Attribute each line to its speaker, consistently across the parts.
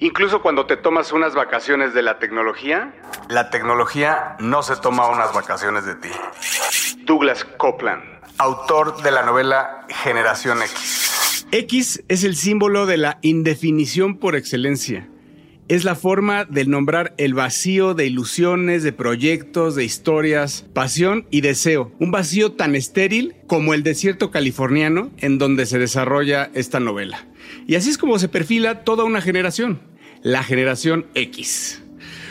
Speaker 1: Incluso cuando te tomas unas vacaciones de la tecnología, la tecnología no se toma unas vacaciones de ti. Douglas Copeland, autor de la novela Generación X.
Speaker 2: X es el símbolo de la indefinición por excelencia. Es la forma de nombrar el vacío de ilusiones, de proyectos, de historias, pasión y deseo. Un vacío tan estéril como el desierto californiano en donde se desarrolla esta novela. Y así es como se perfila toda una generación, la generación X.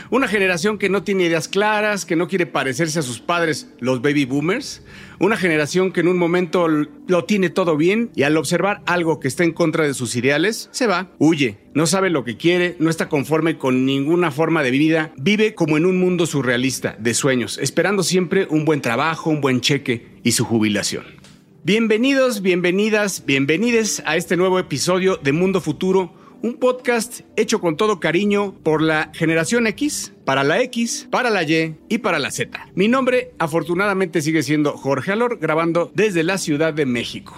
Speaker 2: Una generación que no tiene ideas claras, que no quiere parecerse a sus padres, los baby boomers. Una generación que en un momento lo tiene todo bien y al observar algo que está en contra de sus ideales, se va, huye, no sabe lo que quiere, no está conforme con ninguna forma de vida, vive como en un mundo surrealista, de sueños, esperando siempre un buen trabajo, un buen cheque y su jubilación. Bienvenidos, bienvenidas, bienvenides a este nuevo episodio de Mundo Futuro un podcast hecho con todo cariño por la generación X, para la X, para la Y y para la Z. Mi nombre afortunadamente sigue siendo Jorge Alor, grabando desde la Ciudad de México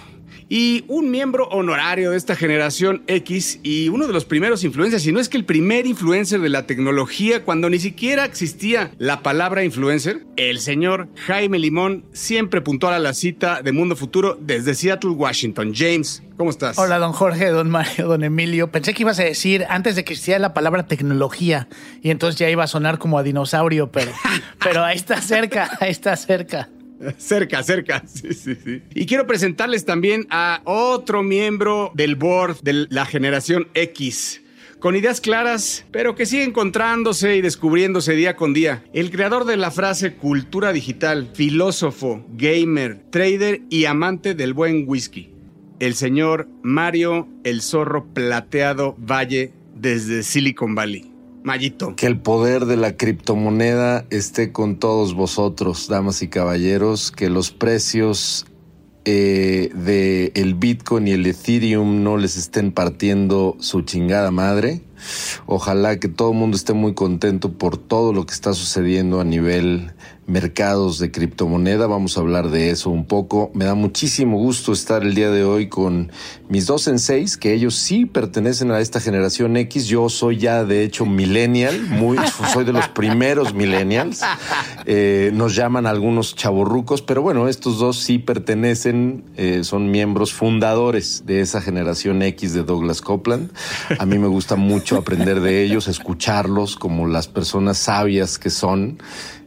Speaker 2: y un miembro honorario de esta generación X y uno de los primeros influencers, si no es que el primer influencer de la tecnología cuando ni siquiera existía la palabra influencer, el señor Jaime Limón, siempre puntual a la cita de Mundo Futuro desde Seattle, Washington. James, ¿cómo estás?
Speaker 3: Hola, don Jorge, don Mario, don Emilio. Pensé que ibas a decir antes de que existiera la palabra tecnología y entonces ya iba a sonar como a dinosaurio, pero, pero ahí está cerca, ahí está cerca.
Speaker 2: Cerca, cerca. Sí, sí, sí. Y quiero presentarles también a otro miembro del board de la generación X. Con ideas claras, pero que sigue encontrándose y descubriéndose día con día. El creador de la frase cultura digital, filósofo, gamer, trader y amante del buen whisky. El señor Mario El Zorro Plateado Valle desde Silicon Valley. Mayito.
Speaker 4: Que el poder de la criptomoneda esté con todos vosotros, damas y caballeros, que los precios eh, de el Bitcoin y el Ethereum no les estén partiendo su chingada madre. Ojalá que todo el mundo esté muy contento por todo lo que está sucediendo a nivel mercados de criptomoneda. Vamos a hablar de eso un poco. Me da muchísimo gusto estar el día de hoy con mis dos seis, que ellos sí pertenecen a esta generación X. Yo soy ya, de hecho, millennial, muy, soy de los primeros millennials. Eh, nos llaman algunos chavorrucos, pero bueno, estos dos sí pertenecen, eh, son miembros fundadores de esa generación X de Douglas Copeland. A mí me gusta mucho aprender de ellos, escucharlos como las personas sabias que son.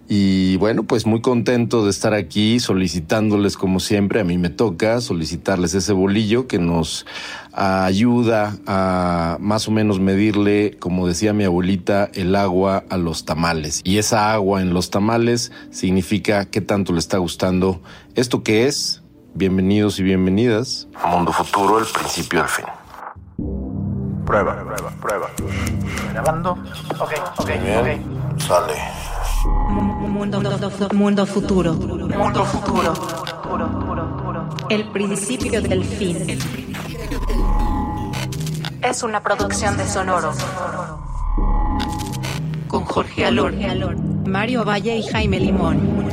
Speaker 4: Y bueno, pues muy contento de estar aquí solicitándoles como siempre, a mí me toca solicitarles ese bolillo que nos ayuda a más o menos medirle, como decía mi abuelita, el agua a los tamales. Y esa agua en los tamales significa qué tanto le está gustando esto que es. Bienvenidos y bienvenidas Mundo Futuro, el principio del fin.
Speaker 1: Prueba, prueba, prueba.
Speaker 3: Grabando. Ok, ok,
Speaker 4: ok. Sale.
Speaker 5: Mundo, mundo futuro.
Speaker 3: Mundo futuro.
Speaker 5: El principio del fin.
Speaker 6: Es una producción de Sonoro.
Speaker 5: Con Jorge Alor, Mario Valle y Jaime Limón.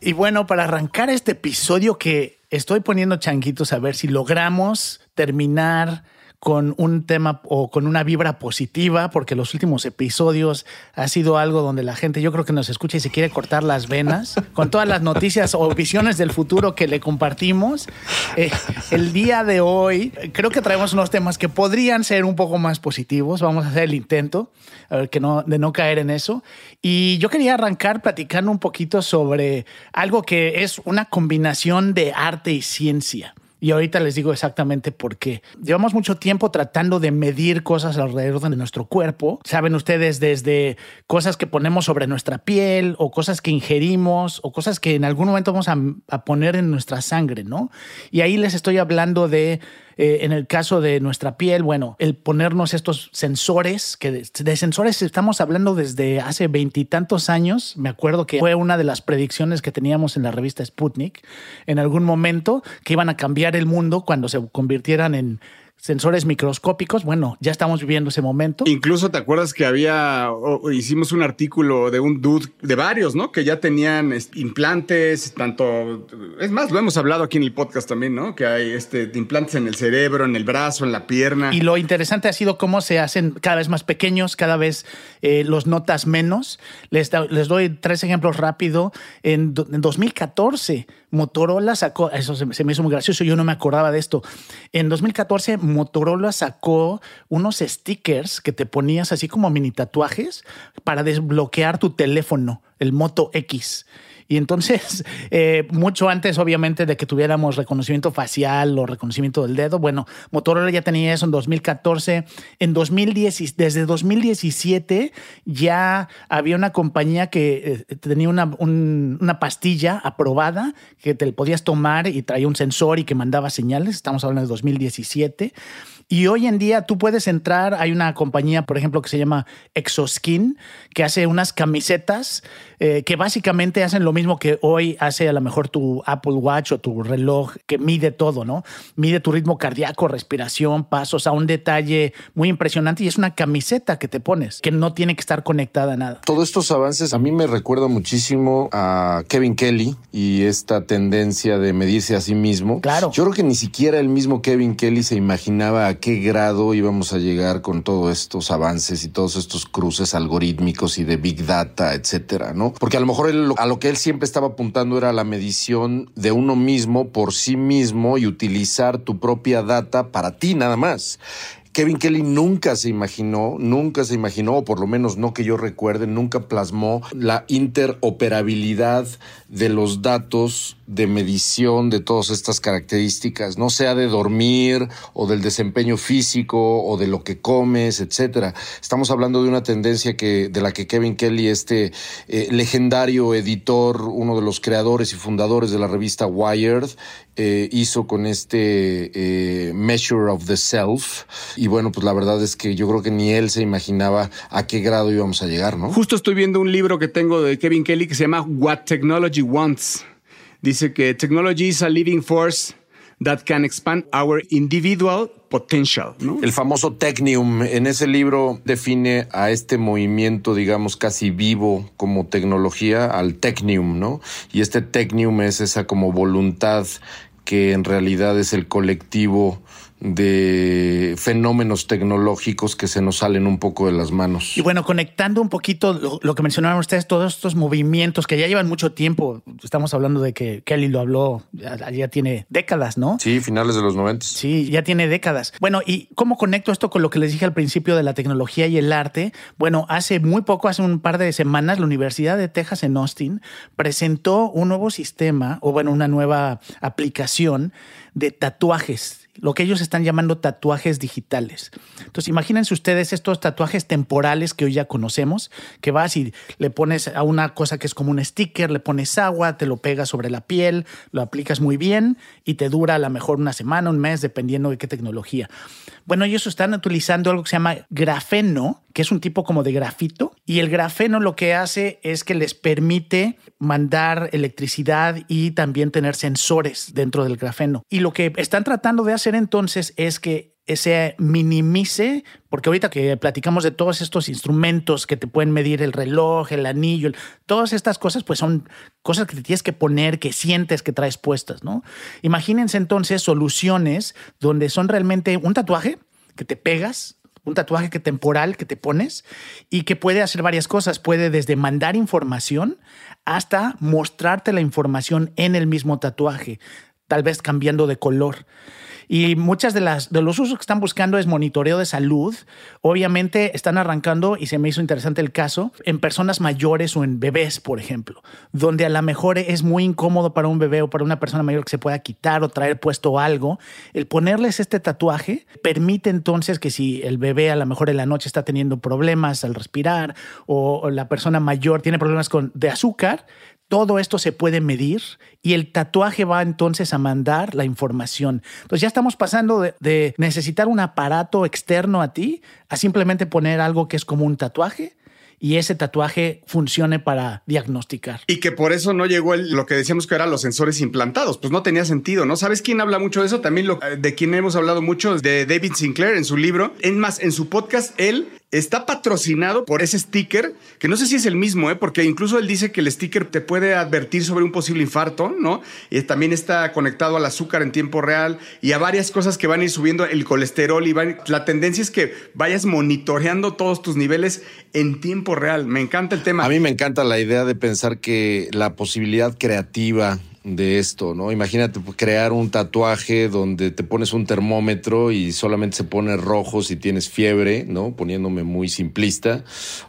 Speaker 3: Y bueno, para arrancar este episodio que estoy poniendo changuitos a ver si logramos terminar con un tema o con una vibra positiva, porque los últimos episodios ha sido algo donde la gente yo creo que nos escucha y se quiere cortar las venas con todas las noticias o visiones del futuro que le compartimos. Eh, el día de hoy creo que traemos unos temas que podrían ser un poco más positivos. Vamos a hacer el intento a ver, que no, de no caer en eso. Y yo quería arrancar platicando un poquito sobre algo que es una combinación de arte y ciencia. Y ahorita les digo exactamente por qué. Llevamos mucho tiempo tratando de medir cosas alrededor de nuestro cuerpo. Saben ustedes desde cosas que ponemos sobre nuestra piel o cosas que ingerimos o cosas que en algún momento vamos a, a poner en nuestra sangre, ¿no? Y ahí les estoy hablando de eh, en el caso de nuestra piel, bueno, el ponernos estos sensores, que de, sensores estamos hablando desde hace veintitantos años. Me acuerdo que fue una de las predicciones que teníamos en la revista Sputnik en algún momento que iban a cambiar el mundo cuando se convirtieran en sensores microscópicos, bueno, ya estamos viviendo ese momento.
Speaker 2: Incluso te acuerdas que había, hicimos un artículo de un dude, de varios, ¿no? Que ya tenían implantes, tanto, es más, lo hemos hablado aquí en el podcast también, ¿no? Que hay este, implantes en el cerebro, en el brazo, en la pierna.
Speaker 3: Y lo interesante ha sido cómo se hacen cada vez más pequeños, cada vez eh, los notas menos. Les, les doy tres ejemplos rápido. En, en 2014, Motorola sacó, eso se, me hizo muy gracioso, yo no me acordaba de esto. En 2014, Motorola sacó unos stickers que te ponías así como mini tatuajes para desbloquear tu teléfono, el Moto X. Y entonces, eh, mucho antes, obviamente, de que tuviéramos reconocimiento facial o reconocimiento del dedo, bueno, Motorola ya tenía eso en 2014. En 2010, desde 2017 ya había una compañía que eh, tenía una, una pastilla aprobada que te podías tomar y traía un sensor y que mandaba señales. Estamos hablando de 2017. Y hoy en día tú puedes entrar, hay una compañía, por ejemplo, que se llama Exoskin, que hace unas camisetas eh, que básicamente hacen lo mismo que hoy hace a lo mejor tu Apple Watch o tu reloj, que mide todo, ¿no? Mide tu ritmo cardíaco, respiración, pasos, a un detalle muy impresionante y es una camiseta que te pones, que no tiene que estar conectada a nada.
Speaker 4: Todos estos avances a mí me recuerdan muchísimo a Kevin Kelly y esta tendencia de medirse a sí mismo.
Speaker 3: Claro.
Speaker 4: Yo creo que ni siquiera el mismo Kevin Kelly se imaginaba a qué grado íbamos a llegar con todos estos avances y todos estos cruces algorítmicos y de Big Data, etcétera, ¿no? Porque a lo mejor a lo que él siempre estaba apuntando era la medición de uno mismo por sí mismo y utilizar tu propia data para ti nada más. Kevin Kelly nunca se imaginó, nunca se imaginó, o por lo menos no que yo recuerde, nunca plasmó la interoperabilidad de los datos de medición de todas estas características, no sea de dormir o del desempeño físico o de lo que comes, etcétera. Estamos hablando de una tendencia que de la que Kevin Kelly, este eh, legendario editor, uno de los creadores y fundadores de la revista Wired, eh, hizo con este eh, Measure of the Self. Y bueno, pues la verdad es que yo creo que ni él se imaginaba a qué grado íbamos a llegar, ¿no?
Speaker 2: Justo estoy viendo un libro que tengo de Kevin Kelly que se llama What Technology Wants. Dice que technology is a living force that can expand our individual potential.
Speaker 4: El famoso Technium en ese libro define a este movimiento, digamos, casi vivo como tecnología, al Technium, ¿no? Y este Technium es esa como voluntad que en realidad es el colectivo de fenómenos tecnológicos que se nos salen un poco de las manos.
Speaker 3: Y bueno, conectando un poquito lo, que mencionaron ustedes, todos estos movimientos que ya llevan mucho tiempo, estamos hablando de que Kelly lo habló, ya, tiene décadas, ¿no?
Speaker 4: Sí, finales de los 90.
Speaker 3: Sí, ya tiene décadas. Bueno, ¿y cómo conecto esto con lo que les dije al principio de la tecnología y el arte? Bueno, hace muy poco, hace un par de semanas, la Universidad de Texas en Austin presentó un nuevo sistema, o bueno, una nueva aplicación de tatuajes lo que ellos están llamando tatuajes digitales. Entonces, imagínense ustedes estos tatuajes temporales que hoy ya conocemos, que vas y le pones a una cosa que es como un sticker, le pones agua, te lo pegas sobre la piel, lo aplicas muy bien y te dura a lo mejor una semana, un mes, dependiendo de qué tecnología. Bueno, ellos están utilizando algo que se llama grafeno, que es un tipo como de grafito, y el grafeno lo que hace es que les permite mandar electricidad y también tener sensores dentro del grafeno. Y lo que están tratando de hacer entonces es que se minimice, porque ahorita que platicamos de todos estos instrumentos que te pueden medir el reloj, el anillo, todas estas cosas, pues son cosas que te tienes que poner, que sientes que traes puestas, ¿no? Imagínense entonces soluciones donde son realmente un tatuaje que te pegas, un tatuaje que temporal que te pones y que puede hacer varias cosas. Puede desde mandar información hasta mostrarte la información en el mismo tatuaje, tal vez cambiando de color. Y muchas de las de los usos que están buscando es monitoreo de salud. Obviamente están arrancando, y se me hizo interesante el caso, en personas mayores o en bebés, por ejemplo, donde a lo mejor es muy incómodo para un bebé o para una persona mayor que se pueda quitar o traer puesto algo. El ponerles este tatuaje permite entonces que si el bebé a lo mejor en la noche está teniendo problemas al respirar o, la persona mayor tiene problemas con, de azúcar, todo esto se puede medir y el tatuaje va entonces a mandar la información. Entonces ya estamos pasando de, de, necesitar un aparato externo a ti a simplemente poner algo que es como un tatuaje y ese tatuaje funcione para diagnosticar.
Speaker 2: Y que por eso no llegó el, lo que decíamos que eran los sensores implantados, pues no tenía sentido, ¿no? ¿Sabes quién habla mucho de eso? También lo, de quien hemos hablado mucho, de David Sinclair en su libro. En más, en su podcast, él está patrocinado por ese sticker, que no sé si es el mismo, ¿eh? porque incluso él dice que el sticker te puede advertir sobre un posible infarto, ¿no? Y también está conectado al azúcar en tiempo real y a varias cosas que van a ir subiendo el colesterol y van, la tendencia es que vayas monitoreando todos tus niveles en tiempo real. Me encanta el tema.
Speaker 4: A mí me encanta la idea de pensar que la posibilidad creativa de esto, ¿no? Imagínate crear un tatuaje donde te pones un termómetro y solamente se pone rojo si tienes fiebre, ¿no? Poniéndome muy simplista.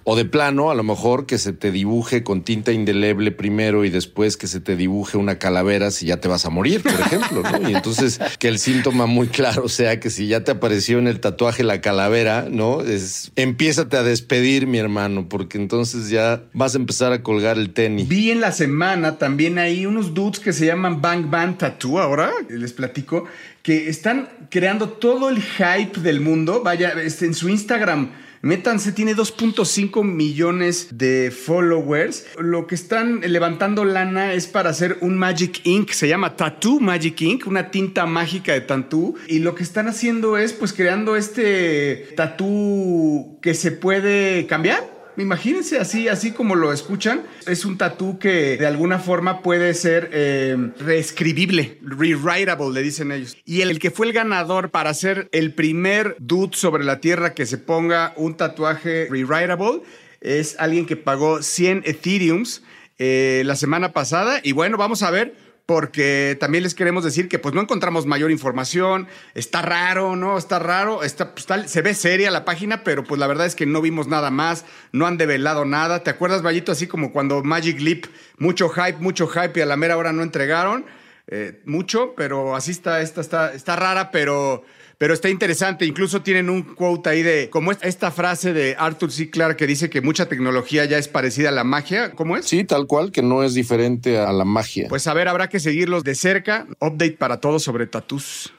Speaker 4: O de plano, a lo mejor que se te dibuje con tinta indeleble primero y después que se te dibuje una calavera si ya te vas a morir, por ejemplo, ¿no? Y entonces que el síntoma muy claro sea que si ya te apareció en el tatuaje la calavera, ¿no? Es, empiézate a despedir, mi hermano, porque entonces ya vas a empezar a colgar el tenis.
Speaker 2: Vi en la semana también ahí unos dudes que se llaman Bang Bang Tattoo ahora, les platico, que están creando todo el hype del mundo. Vaya, este, en su Instagram. Métanse, tiene 2.5 millones de followers. Lo que están levantando lana es para hacer un Magic Ink, se llama Tattoo Magic Ink, una tinta mágica de tattoo. Y lo que están haciendo es pues creando este tattoo que se puede cambiar Imagínense así, así como lo escuchan. Es un tatú que de alguna forma puede ser eh, reescribible, rewritable, le dicen ellos. Y el, que fue el ganador para ser el primer dude sobre la Tierra que se ponga un tatuaje rewritable es alguien que pagó 100 Ethereums eh, la semana pasada. Y bueno, vamos a ver porque también les queremos decir que pues no encontramos mayor información, está raro, ¿no? Está raro, está, pues, se ve seria la página, pero pues la verdad es que no vimos nada más, no han develado nada. ¿Te acuerdas, Vallito, así como cuando Magic Leap, mucho hype, mucho hype y a la mera hora no entregaron? Eh, mucho, pero así está, esta está, está rara, pero pero está interesante. Incluso tienen un quote ahí de, como esta frase de Arthur C. Clarke que dice que mucha tecnología ya es parecida a la magia. ¿Cómo es?
Speaker 4: Sí, tal cual, que no es diferente a la magia.
Speaker 2: Pues a ver, habrá que seguirlos de cerca. Update para todos sobre tatús.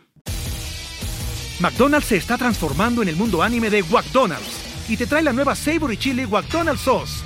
Speaker 7: McDonald's se está transformando en el mundo anime de McDonald's y te trae la nueva Savory Chili McDonald's Sauce.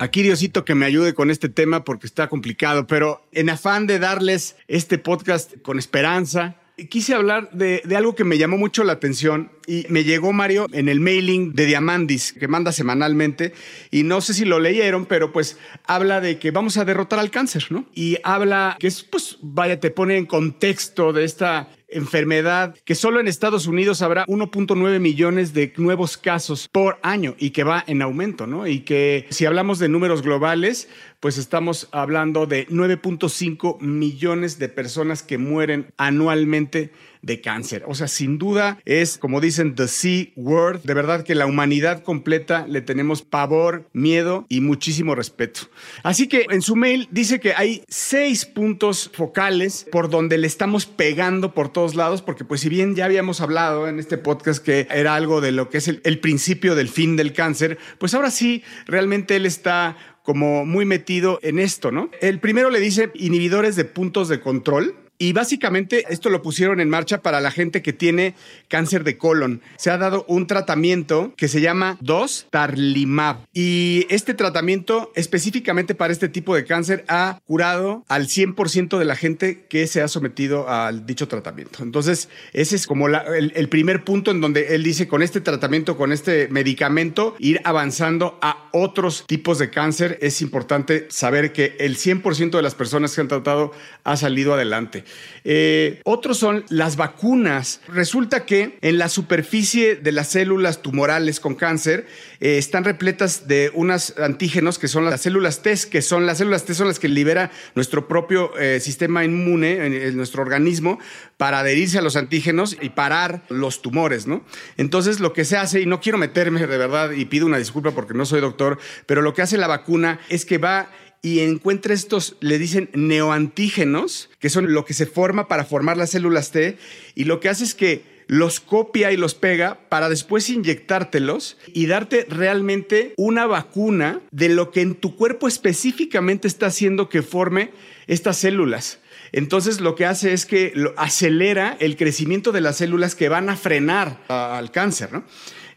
Speaker 2: Aquí Diosito que me ayude con este tema porque está complicado, pero en afán de darles este podcast con esperanza, quise hablar de, algo que me llamó mucho la atención y me llegó Mario en el mailing de Diamandis que manda semanalmente y no sé si lo leyeron, pero pues habla de que vamos a derrotar al cáncer, ¿no? Y habla que es, pues, vaya, te pone en contexto de esta enfermedad que solo en Estados Unidos habrá 1.9 millones de nuevos casos por año y que va en aumento, ¿no? Y que si hablamos de números globales, pues estamos hablando de 9.5 millones de personas que mueren anualmente de cáncer. O sea, sin duda es, como dicen, the C word. De verdad que la humanidad completa le tenemos pavor, miedo y muchísimo respeto. Así que en su mail dice que hay seis puntos focales por donde le estamos pegando por todos lados, porque pues si bien ya habíamos hablado en este podcast que era algo de lo que es el, el principio del fin del cáncer, pues ahora sí, realmente él está como muy metido en esto, ¿no? El primero le dice inhibidores de puntos de control Y básicamente esto lo pusieron en marcha para la gente que tiene cáncer de colon. Se ha dado un tratamiento que se llama Dostarlimab. Y este tratamiento específicamente para este tipo de cáncer ha curado al 100% de la gente que se ha sometido al dicho tratamiento. Entonces, ese es como el, el primer punto en donde él dice con este tratamiento, con este medicamento, ir avanzando a otros tipos de cáncer. Es importante saber que el 100% de las personas que han tratado ha salido adelante. Eh, otros son las vacunas. Resulta que en la superficie de las células tumorales con cáncer eh, están repletas de unos antígenos que son las células T, que son las células T son las que libera nuestro propio eh, sistema inmune en, nuestro organismo para adherirse a los antígenos y parar los tumores, ¿no? Entonces lo que se hace, y no quiero meterme de verdad y pido una disculpa porque no soy doctor, pero lo que hace la vacuna es que va y encuentra estos, le dicen neoantígenos, que son lo que se forma para formar las células T, y lo que hace es que los copia y los pega para después inyectártelos y darte realmente una vacuna de lo que en tu cuerpo específicamente está haciendo que forme estas células. Entonces lo que hace es que acelera el crecimiento de las células que van a frenar al cáncer, ¿no?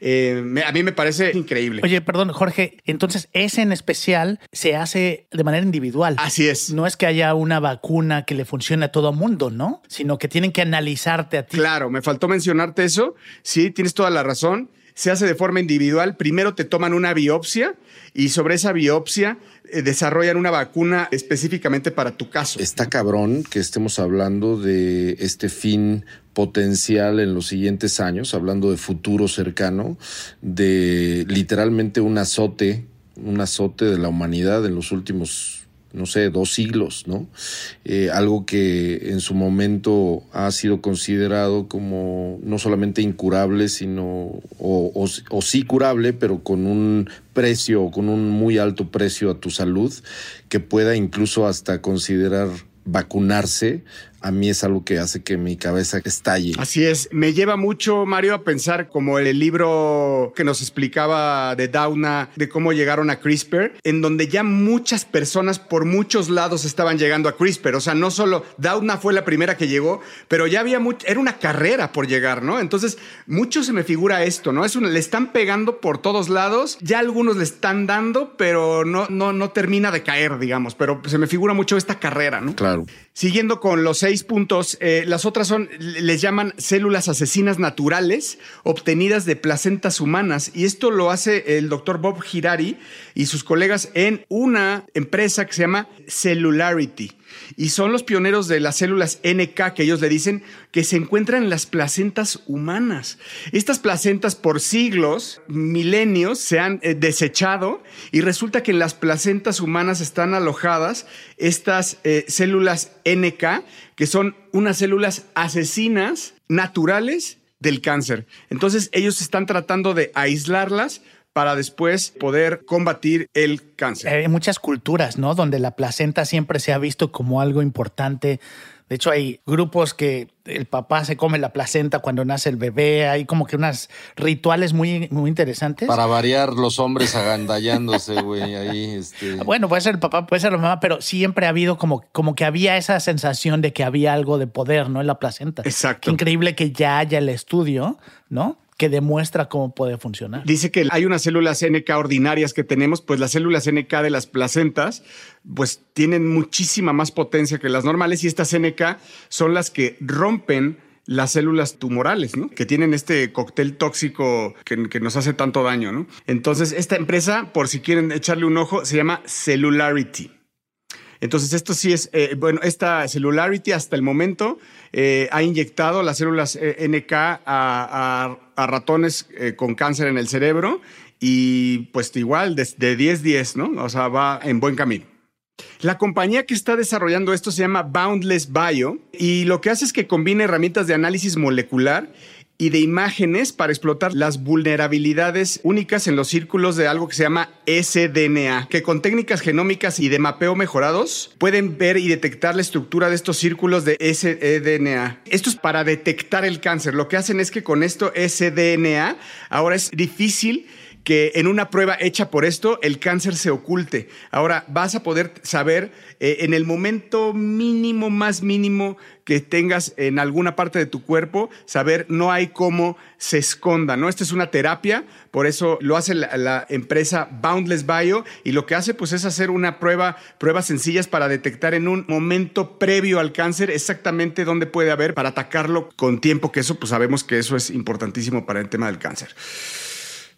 Speaker 2: Eh, a mí me parece increíble.
Speaker 3: Oye, perdón, Jorge, entonces ese en especial se hace de manera individual.
Speaker 2: Así es.
Speaker 3: No es que haya una vacuna que le funcione a todo mundo, ¿no? Sino que tienen que analizarte a ti.
Speaker 2: Claro, me faltó mencionarte eso. Sí, tienes toda la razón. Se hace de forma individual. Primero te toman una biopsia y sobre esa biopsia desarrollan una vacuna específicamente para tu caso.
Speaker 4: Está cabrón que estemos hablando de este fin potencial en los siguientes años, hablando de futuro cercano, de literalmente un azote, un azote de la humanidad en los últimos no sé, dos siglos, ¿no? Eh, algo que en su momento ha sido considerado como no solamente incurable, sino, o, o, sí curable, pero con un precio, con un muy alto precio a tu salud, que pueda incluso hasta considerar vacunarse a mí es algo que hace que mi cabeza estalle.
Speaker 2: Así es, me lleva mucho, Mario, a pensar como el libro que nos explicaba de Dauna, de cómo llegaron a CRISPR, en donde ya muchas personas por muchos lados estaban llegando a CRISPR. O sea, no solo Dauna fue la primera que llegó, pero ya había mucho, era una carrera por llegar, ¿no? Entonces, mucho se me figura esto, ¿no? Es le están pegando por todos lados, ya algunos le están dando, pero no, no, no termina de caer, digamos, pero se me figura mucho esta carrera, ¿no?
Speaker 4: Claro.
Speaker 2: Siguiendo con los seis puntos, eh, las otras son, les llaman células asesinas naturales obtenidas de placentas humanas. Y esto lo hace el doctor Bob Hirari y sus colegas en una empresa que se llama Cellularity y son los pioneros de las células NK que ellos le dicen que se encuentran en las placentas humanas. Estas placentas por siglos, milenios, se han eh, desechado y resulta que en las placentas humanas están alojadas estas eh, células NK que son unas células asesinas naturales del cáncer. Entonces ellos están tratando de aislarlas para después poder combatir el cáncer.
Speaker 3: Hay muchas culturas, ¿no? Donde la placenta siempre se ha visto como algo importante. De hecho, hay grupos que el papá se come la placenta cuando nace el bebé. Hay como que unos rituales muy, muy interesantes.
Speaker 4: Para variar los hombres agandallándose, güey, ahí. Este...
Speaker 3: Bueno, puede ser el papá, puede ser la mamá, pero siempre ha habido como, como que había esa sensación de que había algo de poder, ¿no? En la placenta.
Speaker 2: Exacto.
Speaker 3: Qué increíble que ya haya el estudio, ¿no? Que demuestra cómo puede funcionar.
Speaker 2: Dice que hay unas células NK ordinarias que tenemos, pues las células NK de las placentas, pues tienen muchísima más potencia que las normales y estas NK son las que rompen las células tumorales, ¿no? Que tienen este cóctel tóxico que, nos hace tanto daño, ¿no? Entonces, esta empresa, por si quieren echarle un ojo, se llama Cellularity. Entonces, esto sí es, eh, bueno, esta Cellularity hasta el momento eh, ha inyectado las células eh, NK a, ratones con cáncer en el cerebro y pues igual de 10-10, ¿no? O sea, va en buen camino. La compañía que está desarrollando esto se llama Boundless Bio y lo que hace es que combina herramientas de análisis molecular y de imágenes para explotar las vulnerabilidades únicas en los círculos de algo que se llama SDNA, que con técnicas genómicas y de mapeo mejorados pueden ver y detectar la estructura de estos círculos de SDNA. Esto es para detectar el cáncer. Lo que hacen es que con esto SDNA ahora es difícil que en una prueba hecha por esto el cáncer se oculte. Ahora vas a poder saber eh, en el momento mínimo, más mínimo que tengas en alguna parte de tu cuerpo, saber no hay cómo se esconda, ¿no? Esta es una terapia, por eso lo hace la, empresa Boundless Bio y lo que hace pues es hacer una prueba, pruebas sencillas para detectar en un momento previo al cáncer exactamente dónde puede haber para atacarlo con tiempo, que eso pues sabemos que eso es importantísimo para el tema del cáncer.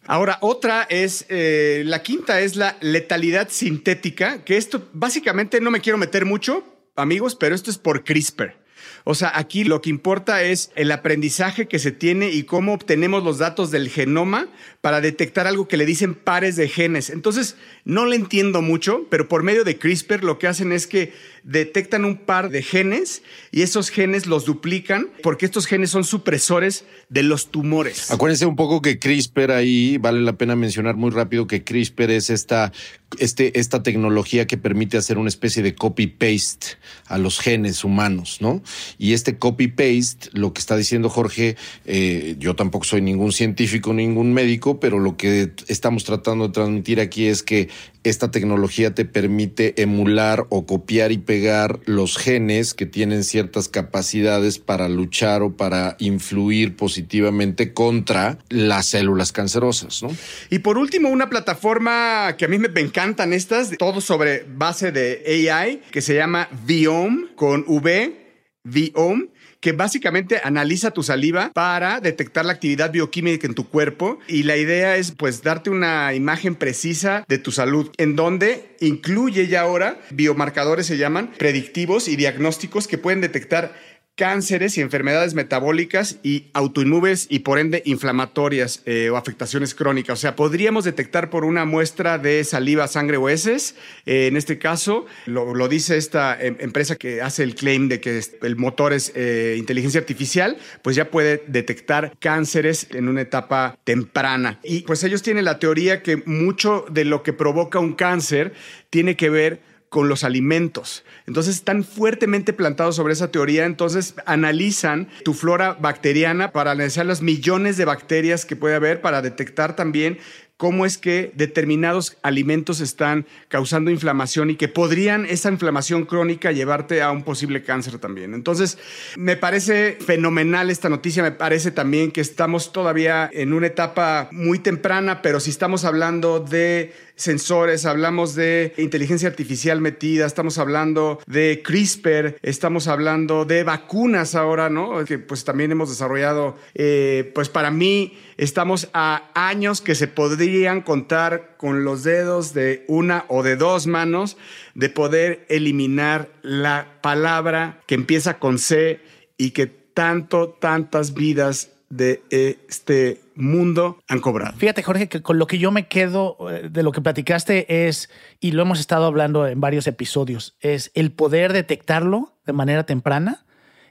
Speaker 2: Ahora, otra es, eh, la quinta es la letalidad sintética, que esto básicamente no me quiero meter mucho, amigos, pero esto es por CRISPR. O sea, aquí lo que importa es el aprendizaje que se tiene y cómo obtenemos los datos del genoma para detectar algo que le dicen pares de genes. Entonces, no le entiendo mucho, pero por medio de CRISPR lo que hacen es que detectan un par de genes y esos genes los duplican porque estos genes son supresores de los tumores.
Speaker 4: Acuérdense un poco que CRISPR ahí, vale la pena mencionar muy rápido que CRISPR es esta, este, esta tecnología que permite hacer una especie de copy-paste a los genes humanos, ¿no? Y este copy-paste, lo que está diciendo Jorge, eh, yo tampoco soy ningún científico, ningún médico, pero lo que estamos tratando de transmitir aquí es que esta tecnología te permite emular o copiar y pegar los genes que tienen ciertas capacidades para luchar o para influir positivamente contra las células cancerosas, ¿no?
Speaker 2: Y por último, una plataforma que a mí me encantan estas, todo sobre base de AI, que se llama Viome con V, Viome que básicamente analiza tu saliva para detectar la actividad bioquímica en tu cuerpo. Y la idea es pues darte una imagen precisa de tu salud en donde incluye ya ahora biomarcadores se llaman predictivos y diagnósticos que pueden detectar cánceres y enfermedades metabólicas y autoinmunes y por ende inflamatorias eh, o afectaciones crónicas. O sea, podríamos detectar por una muestra de saliva, sangre o heces. Eh, en este caso, lo, dice esta em, empresa que hace el claim de que el motor es eh, inteligencia artificial, pues ya puede detectar cánceres en una etapa temprana. Y pues ellos tienen la teoría que mucho de lo que provoca un cáncer tiene que ver con los alimentos. Entonces están fuertemente plantados sobre esa teoría, entonces analizan tu flora bacteriana para analizar los millones de bacterias que puede haber, para detectar también cómo es que determinados alimentos están causando inflamación y que podrían esa inflamación crónica llevarte a un posible cáncer también. Entonces, me parece fenomenal esta noticia, me parece también que estamos todavía en una etapa muy temprana, pero si estamos hablando de sensores, hablamos de inteligencia artificial metida, estamos hablando de CRISPR, estamos hablando de vacunas ahora, ¿no? Que pues también hemos desarrollado, eh, pues para mí estamos a años que se podrían contar con los dedos de una o de dos manos de poder eliminar la palabra que empieza con C y que tanto, tantas vidas de este mundo han cobrado.
Speaker 3: Fíjate, Jorge, que con lo que yo me quedo eh, de lo que platicaste es, y lo hemos estado hablando en varios episodios, es el poder detectarlo de manera temprana.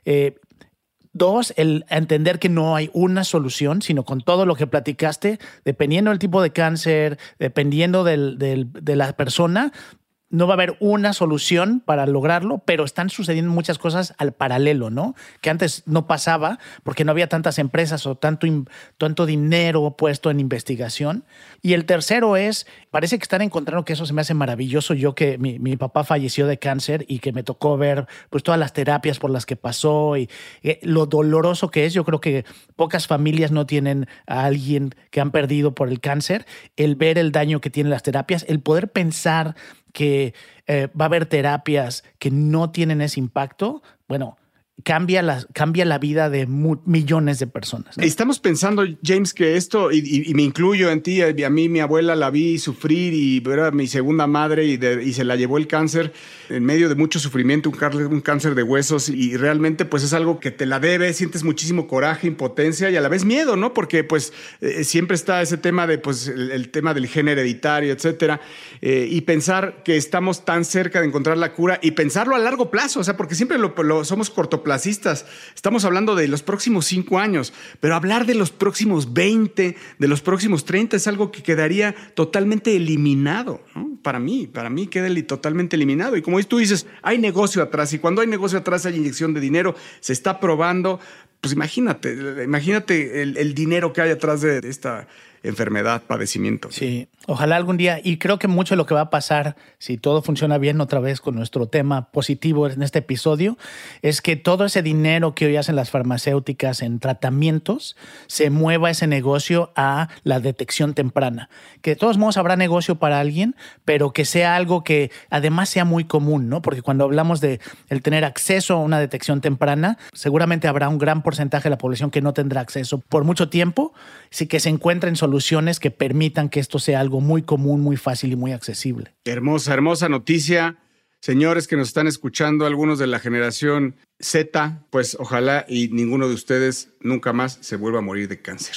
Speaker 3: Eh, dos, el entender que no hay una solución, sino con todo lo que platicaste, dependiendo del tipo de cáncer, dependiendo de la persona, no va a haber una solución para lograrlo, pero están sucediendo muchas cosas al paralelo, ¿no? Que antes no pasaba porque no había tantas empresas o tanto, tanto dinero puesto en investigación. Y el tercero es, parece que están encontrando que eso se me hace maravilloso. Yo que mi, mi papá falleció de cáncer y que me tocó ver pues todas las terapias por las que pasó y eh, lo doloroso que es. Yo creo que pocas familias no tienen a alguien que han perdido por el cáncer. El ver el daño que tienen las terapias, el poder pensar que eh, va a haber terapias que no tienen ese impacto, bueno, cambia la, cambia la vida de millones de personas.
Speaker 2: Estamos pensando, James, que esto, y, me incluyo en ti, a mí mi abuela la vi sufrir y era mi segunda madre y, se la llevó el cáncer en medio de mucho sufrimiento, un, cáncer de huesos y realmente pues es algo que te la debe, sientes muchísimo coraje, impotencia y a la vez miedo, ¿no? Porque pues eh, siempre está ese tema de pues el, tema del gen hereditario, etcétera, eh, y pensar que estamos tan cerca de encontrar la cura y pensarlo a largo plazo, o sea, porque siempre lo, lo somos corto placistas. Estamos hablando de los próximos cinco años, pero hablar de los próximos 20, de los próximos 30 es algo que quedaría totalmente eliminado. Para mí, para mí queda totalmente eliminado. Y como tú dices, hay negocio atrás y cuando hay negocio atrás hay inyección de dinero, se está probando. Pues imagínate, imagínate el, dinero que hay atrás de esta enfermedad, padecimiento.
Speaker 3: Sí, ojalá algún día, y creo que mucho de lo que va a pasar, si todo funciona bien otra vez con nuestro tema positivo en este episodio, es que todo ese dinero que hoy hacen las farmacéuticas en tratamientos se mueva ese negocio a la detección temprana. Que de todos modos habrá negocio para alguien, pero que sea algo que además sea muy común, ¿no? Porque cuando hablamos de el tener acceso a una detección temprana, seguramente habrá un gran porcentaje de la población que no tendrá acceso por mucho tiempo, sí que se encuentren soluciones que permitan que esto sea algo muy común, muy fácil y muy accesible.
Speaker 2: Hermosa, hermosa noticia. Señores que nos están escuchando, algunos de la generación Z, pues ojalá y ninguno de ustedes nunca más se vuelva a morir de cáncer.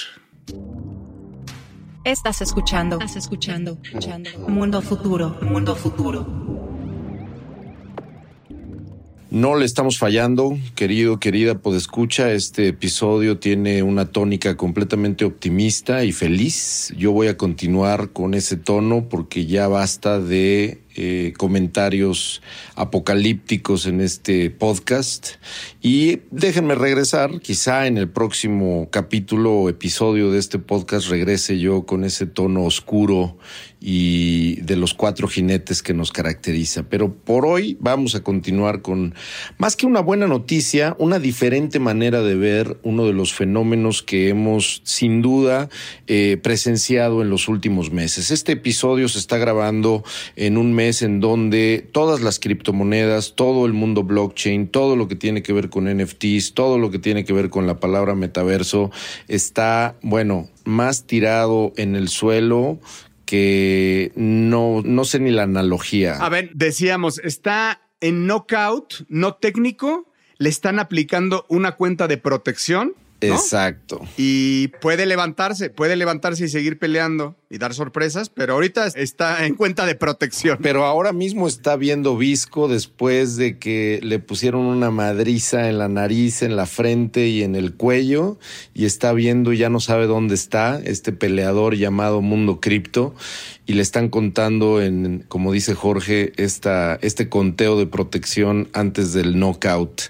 Speaker 5: Estás escuchando, estás escuchando, escuchando. Mundo futuro, mundo futuro.
Speaker 4: No le estamos fallando, querido, querida podescucha. Este episodio tiene una tónica completamente optimista y feliz. Yo voy a continuar con ese tono porque ya basta de eh, comentarios apocalípticos en este podcast. Y déjenme regresar, quizá en el próximo capítulo o episodio de este podcast regrese yo con ese tono oscuro y de los cuatro jinetes que nos caracteriza. Pero por hoy vamos a continuar con, más que una buena noticia, una diferente manera de ver uno de los fenómenos que hemos sin duda eh, presenciado en los últimos meses. Este episodio se está grabando en un mes en donde todas las criptomonedas, todo el mundo blockchain, todo lo que tiene que ver con NFTs, todo lo que tiene que ver con la palabra metaverso, está, bueno, más tirado en el suelo que no, no sé ni la analogía.
Speaker 2: A ver, decíamos, está en knockout, no técnico, le están aplicando una cuenta de protección
Speaker 4: Exacto.
Speaker 2: Y puede levantarse, puede levantarse y seguir peleando y dar sorpresas, pero ahorita está en cuenta de protección.
Speaker 4: Pero ahora mismo está viendo Visco después de que le pusieron una madriza en la nariz, en la frente y en el cuello y está viendo, ya no sabe dónde está este peleador llamado Mundo Cripto y le están contando en, como dice Jorge, esta, este conteo de protección antes del knockout.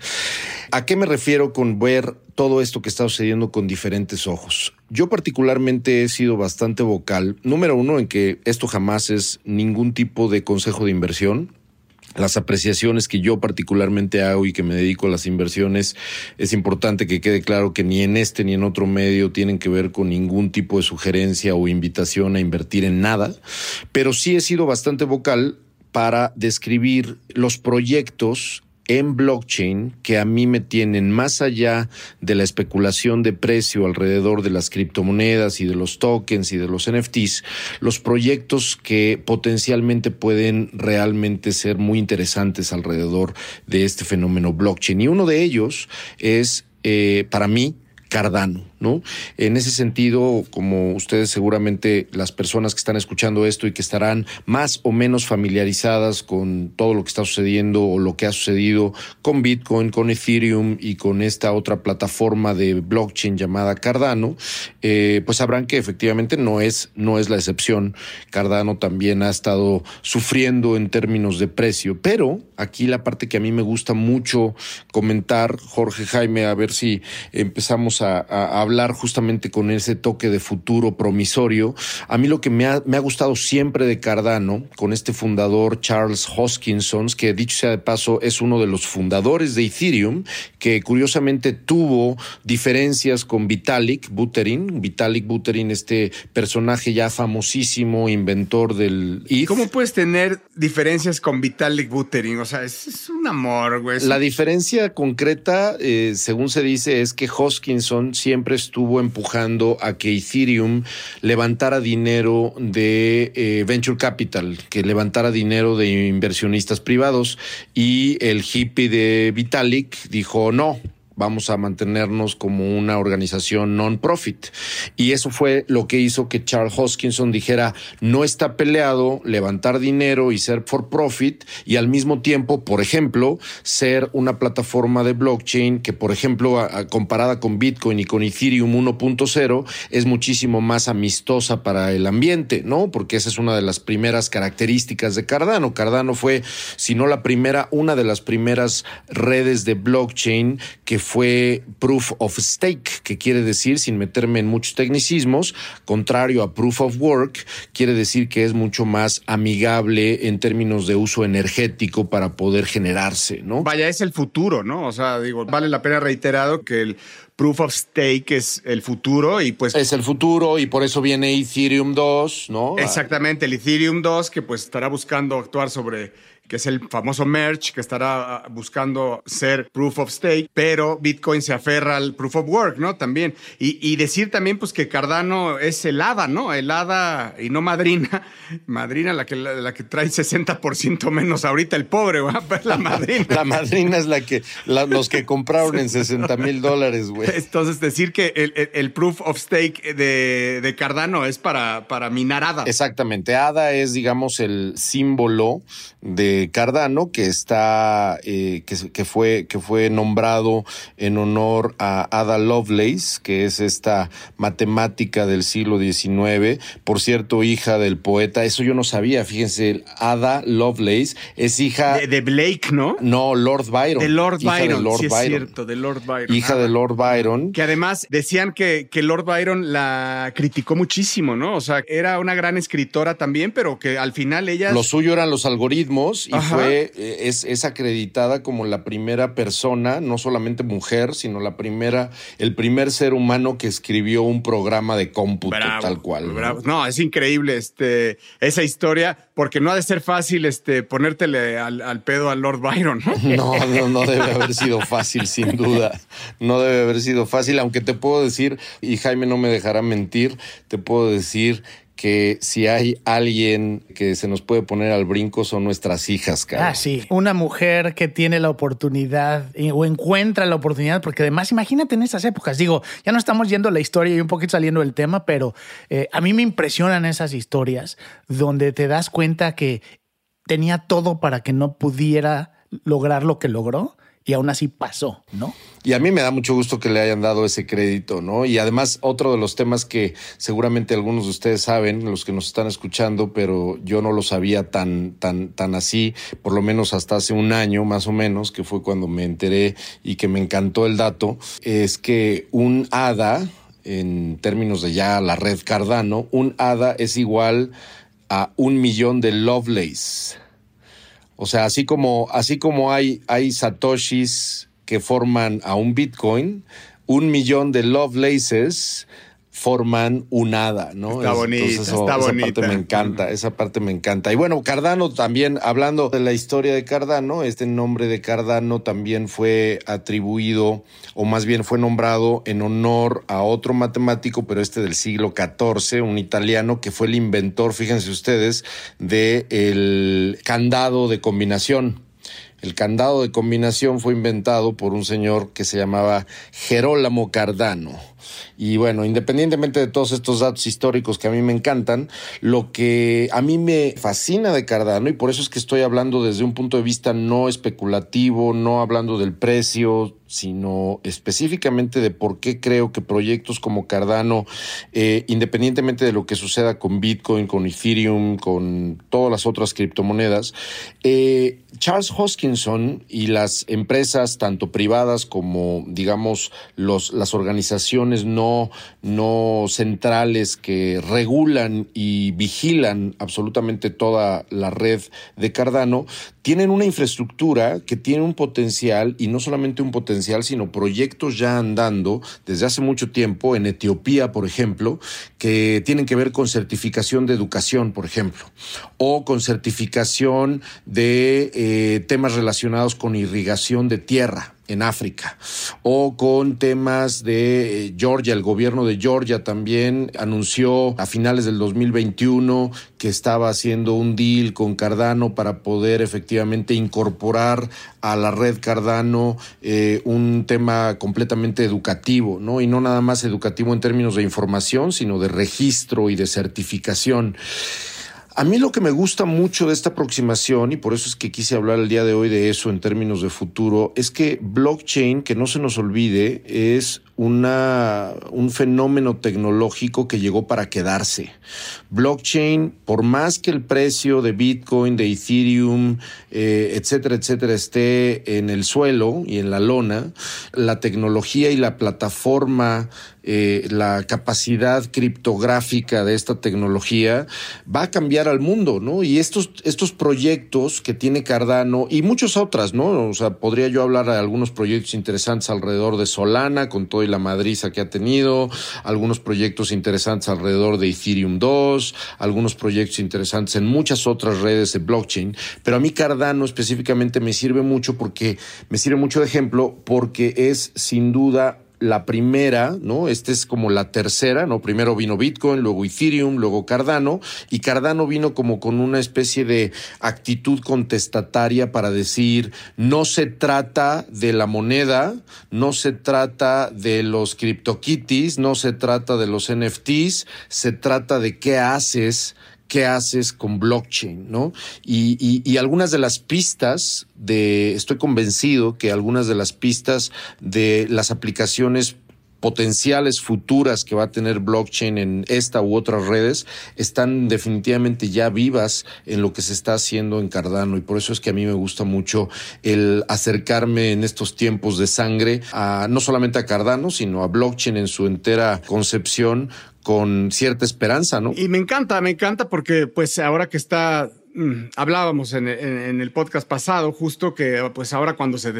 Speaker 4: ¿A qué me refiero con ver todo esto que está sucediendo con diferentes ojos. Yo particularmente he sido bastante vocal, número uno, en que esto jamás es ningún tipo de consejo de inversión. Las apreciaciones que yo particularmente hago y que me dedico a las inversiones, es importante que quede claro que ni en este ni en otro medio tienen que ver con ningún tipo de sugerencia o invitación a invertir en nada, pero sí he sido bastante vocal para describir los proyectos en blockchain que a mí me tienen más allá de la especulación de precio alrededor de las criptomonedas y de los tokens y de los NFTs, los proyectos que potencialmente pueden realmente ser muy interesantes alrededor de este fenómeno blockchain. Y uno de ellos es, eh, para mí, Cardano, ¿no? En ese sentido, como ustedes seguramente las personas que están escuchando esto y que estarán más o menos familiarizadas con todo lo que está sucediendo o lo que ha sucedido con Bitcoin, con Ethereum y con esta otra plataforma de blockchain llamada Cardano, eh, pues sabrán que efectivamente no es, no es la excepción. Cardano también ha estado sufriendo en términos de precio, pero aquí la parte que a mí me gusta mucho comentar, Jorge Jaime, a ver si empezamos a, hablar justamente con ese toque de futuro promisorio. A mí lo que me ha, me ha gustado siempre de Cardano, con este fundador Charles Hoskinson, que dicho sea de paso es uno de los fundadores de Ethereum, que curiosamente tuvo diferencias con Vitalik Buterin. Vitalik Buterin, este personaje ya famosísimo, inventor del
Speaker 2: ETH. ¿Cómo puedes tener diferencias con Vitalik Buterin? O sea, es, un amor, güey.
Speaker 4: La diferencia concreta, eh, según se dice, es que Siempre estuvo empujando a que Ethereum levantara dinero de eh, venture capital, que levantara dinero de inversionistas privados. Y el hippie de Vitalik dijo no, vamos a mantenernos como una organización non-profit. Y eso fue lo que hizo que Charles Hoskinson dijera, no está peleado levantar dinero y ser for profit y al mismo tiempo, por ejemplo, ser una plataforma de blockchain que, por ejemplo, comparada con Bitcoin y con Ethereum 1.0, es muchísimo más amistosa para el ambiente, ¿no? Porque esa es una de las primeras características de Cardano. Cardano fue, si no la primera, una de las primeras redes de blockchain que proof of stake, que quiere decir, sin meterme en muchos tecnicismos, contrario a proof of work, quiere decir que es mucho más amigable en términos de uso energético para poder generarse, ¿no?
Speaker 2: Vaya, es el futuro, ¿no? O sea, digo, vale la pena reiterado que el proof of stake es el futuro y pues...
Speaker 4: Es el futuro y por eso viene Ethereum 2, ¿no?
Speaker 2: Exactamente, el Ethereum 2 que pues estará buscando actuar sobre que es el famoso merge que estará ah, buscando ser proof of stake, pero Bitcoin se aferra al proof of work, ¿no? También. Y, decir también, pues, que Cardano es el hada, ¿no? El hada y no madrina. Madrina la que, la, que trae 60% menos ahorita, el pobre, ¿va? Pues la madrina.
Speaker 4: la madrina es la que, los que compraron en 60 mil dólares, güey.
Speaker 2: Entonces, decir que el, proof of stake de, de, Cardano es para, para minar ADA.
Speaker 4: Exactamente. ADA es, digamos, el símbolo de Cardano, que está, eh, que, fue, que fue nombrado en honor a Ada Lovelace, que es esta matemática del siglo XIX, por cierto, hija del poeta, eso yo no sabía, fíjense, Ada Lovelace es hija...
Speaker 2: De, Blake, ¿no?
Speaker 4: No, Lord Byron.
Speaker 2: De Lord Byron, sí es cierto, de Lord Byron.
Speaker 4: Hija de Lord Byron.
Speaker 2: Que además decían que, que Lord Byron la criticó muchísimo, ¿no? O sea, era una gran escritora también, pero que al final ella...
Speaker 4: Lo suyo eran los algoritmos y fue, eh, es, es, acreditada como la primera persona, no solamente mujer, sino la primera, el primer ser humano que escribió un programa de cómputo tal cual.
Speaker 2: ¿no? es increíble este, esa historia, porque no ha de ser fácil este, ponértele al, pedo al Lord Byron.
Speaker 4: ¿no? no, no, debe haber sido fácil, sin duda. No debe haber sido fácil, aunque te puedo decir, y Jaime no me dejará mentir, te puedo decir que si hay alguien que se nos puede poner al brinco son nuestras hijas, cara.
Speaker 3: Ah, sí. Una mujer que tiene la oportunidad o encuentra la oportunidad, porque además imagínate en esas épocas, digo, ya no estamos yendo la historia y un poquito saliendo del tema, pero eh, a mí me impresionan esas historias donde te das cuenta que tenía todo para que no pudiera lograr lo que logró y aún así pasó, ¿no?
Speaker 4: Y a mí me da mucho gusto que le hayan dado ese crédito, ¿no? Y además otro de los temas que seguramente algunos de ustedes saben, los que nos están escuchando, pero yo no lo sabía tan, tan, tan así, por lo menos hasta hace un año más o menos, que fue cuando me enteré y que me encantó el dato, es que un ADA, en términos de ya la red Cardano, un ADA es igual a un millón de Lovelace. O sea, así como, así como hay, hay satoshis que forman a un Bitcoin, un millón de Lovelaces forman un hada, ¿no?
Speaker 2: Está bonito, está esa
Speaker 4: parte me encanta, esa parte me encanta. Y bueno, Cardano también, hablando de la historia de Cardano, este nombre de Cardano también fue atribuido, o más bien fue nombrado en honor a otro matemático, pero este del siglo XIV, un italiano que fue el inventor, fíjense ustedes, de el candado de combinación. El candado de combinación fue inventado por un señor que se llamaba Gerolamo Cardano. Y bueno, independientemente de todos estos datos históricos que a mí me encantan, lo que a mí me fascina de Cardano, y por eso es que estoy hablando desde un punto de vista no especulativo, no hablando del precio, sino específicamente de por qué creo que proyectos como Cardano, eh, independientemente de lo que suceda con Bitcoin, con Ethereum, con todas las otras criptomonedas, eh, Charles Hoskinson y las empresas, tanto privadas como, digamos, los, las organizaciones no, no centrales que regulan y vigilan absolutamente toda la red de Cardano, tienen una infraestructura que tiene un potencial, y no solamente un potencial, sino proyectos ya andando desde hace mucho tiempo en Etiopía, por ejemplo, que tienen que ver con certificación de educación, por ejemplo, o con certificación de eh, temas relacionados con irrigación de tierra en África, o con temas de eh, Georgia, el gobierno de Georgia también anunció a finales del 2021 que estaba haciendo un deal con Cardano para poder efectivamente incorporar a la red Cardano eh, un tema completamente educativo, ¿no? Y no nada más educativo en términos de información, sino de registro y de certificación. A mí lo que me gusta mucho de esta aproximación, y por eso es que quise hablar el día de hoy de eso en términos de futuro, es que blockchain, que no se nos olvide, es una, un fenómeno tecnológico que llegó para quedarse. Blockchain, por más que el precio de Bitcoin, de Ethereum, eh, etcétera, etcétera, esté en el suelo y en la lona, la tecnología y la plataforma eh, la capacidad criptográfica de esta tecnología va a cambiar al mundo, ¿no? Y estos, estos proyectos que tiene Cardano y muchas otras, ¿no? O sea, podría yo hablar de algunos proyectos interesantes alrededor de Solana, con toda la madriza que ha tenido, algunos proyectos interesantes alrededor de Ethereum 2, algunos proyectos interesantes en muchas otras redes de blockchain, pero a mí Cardano específicamente me sirve mucho porque me sirve mucho de ejemplo porque es sin duda la primera, ¿no? Esta es como la tercera, ¿no? Primero vino Bitcoin, luego Ethereum, luego Cardano, y Cardano vino como con una especie de actitud contestataria para decir, no se trata de la moneda, no se trata de los CryptoKitties, no se trata de los NFTs, se trata de qué haces qué haces con blockchain, ¿no? Y, y, algunas de las pistas de, estoy convencido que algunas de las pistas de las aplicaciones potenciales futuras que va a tener blockchain en esta u otras redes están definitivamente ya vivas en lo que se está haciendo en Cardano y por eso es que a mí me gusta mucho el acercarme en estos tiempos de sangre a no solamente a Cardano sino a blockchain en su entera concepción con cierta esperanza, ¿no?
Speaker 2: Y me encanta, me encanta porque pues ahora que está, mm, hablábamos en, el podcast pasado, justo que pues ahora cuando se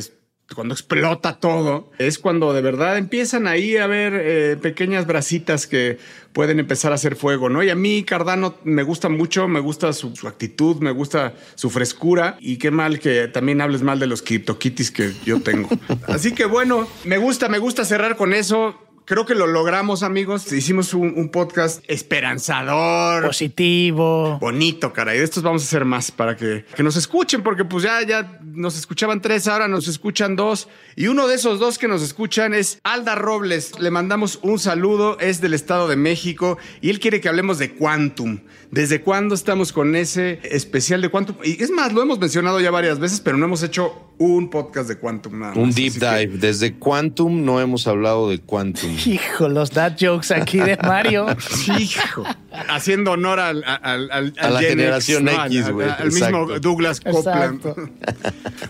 Speaker 2: cuando explota todo, es cuando de verdad empiezan ahí a ver eh, pequeñas brasitas que pueden empezar a hacer fuego, ¿no? Y a mí Cardano me gusta mucho, me gusta su, su actitud, me gusta su frescura y qué mal que también hables mal de los CryptoKitties que yo tengo. Así que bueno, me gusta, me gusta cerrar con eso creo que lo logramos, amigos. Hicimos un, podcast esperanzador.
Speaker 3: Positivo.
Speaker 2: Bonito, cara. Y de estos vamos a hacer más para que, que, nos escuchen, porque pues ya, ya nos escuchaban tres, ahora nos escuchan dos. Y uno de esos dos que nos escuchan es Alda Robles. Le mandamos un saludo, es del Estado de México y él quiere que hablemos de Quantum. ¿Desde cuándo estamos con ese especial de Quantum? Y es más, lo hemos mencionado ya varias veces, pero no hemos hecho un podcast de Quantum nada
Speaker 4: Un deep dive. Desde Quantum no hemos hablado de Quantum.
Speaker 3: Hijo, los dad jokes aquí de Mario.
Speaker 2: Hijo. Haciendo honor al, al, al
Speaker 4: a la generación X, güey.
Speaker 2: Al, mismo Douglas Copeland.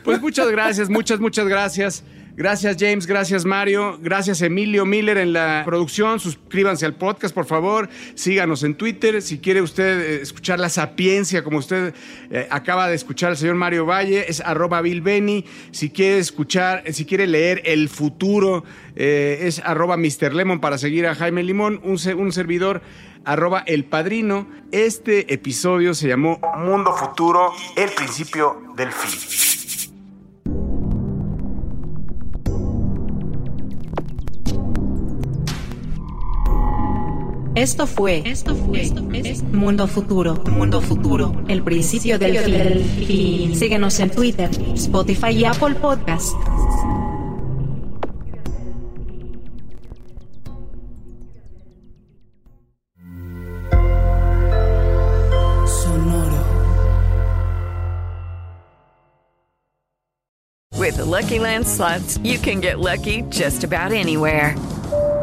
Speaker 2: Pues muchas gracias, muchas, muchas gracias. Gracias James, gracias Mario, gracias Emilio Miller en la producción. Suscríbanse al podcast, por favor. Síganos en Twitter. Si quiere usted eh, escuchar la sapiencia, como usted eh, acaba de escuchar al señor Mario Valle, es arroba Bill Benny. Si quiere escuchar, si quiere leer El Futuro, eh, es arroba Mr. Lemon para seguir a Jaime Limón, un, un servidor arroba El Padrino. Este episodio se llamó Mundo Futuro, el principio del fin.
Speaker 5: Esto fue, esto fue, Mundo Futuro, Mundo Futuro, el principio del fin. Síguenos en Twitter, Spotify y Apple Podcast.
Speaker 8: Sonoro. With the Lucky Land slots, you can get lucky just about anywhere.